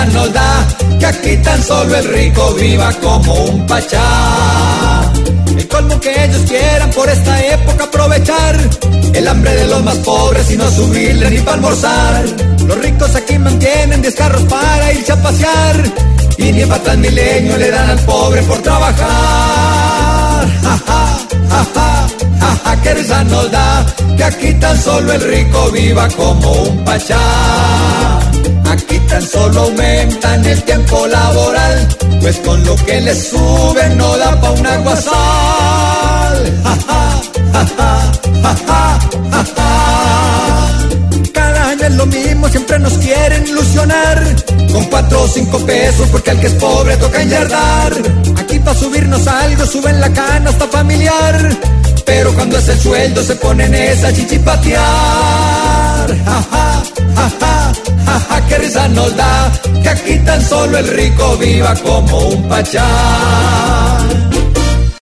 Risa nos da que aquí tan solo el rico viva como un pachá. El colmo que ellos quieran por esta época aprovechar el hambre de los más pobres y no subirle ni para almorzar. Los ricos aquí mantienen 10 carros para irse a pasear y ni para milenio le dan al pobre por trabajar. Ja, ja, ja, ja, ja, qué risa nos da que aquí tan solo el rico viva como un pachá. Tan solo aumentan el tiempo laboral, pues con lo que les suben no da pa' un aguasal. Ja, ja, ja. Cada año es lo mismo, siempre nos quieren ilusionar. Con cuatro o cinco pesos, porque al que es pobre toca enyardar. Aquí para subirnos algo, suben la canasta familiar. Pero cuando es el sueldo se ponen esa chichipatear. Nos da que aquí tan solo el rico viva como un pachá.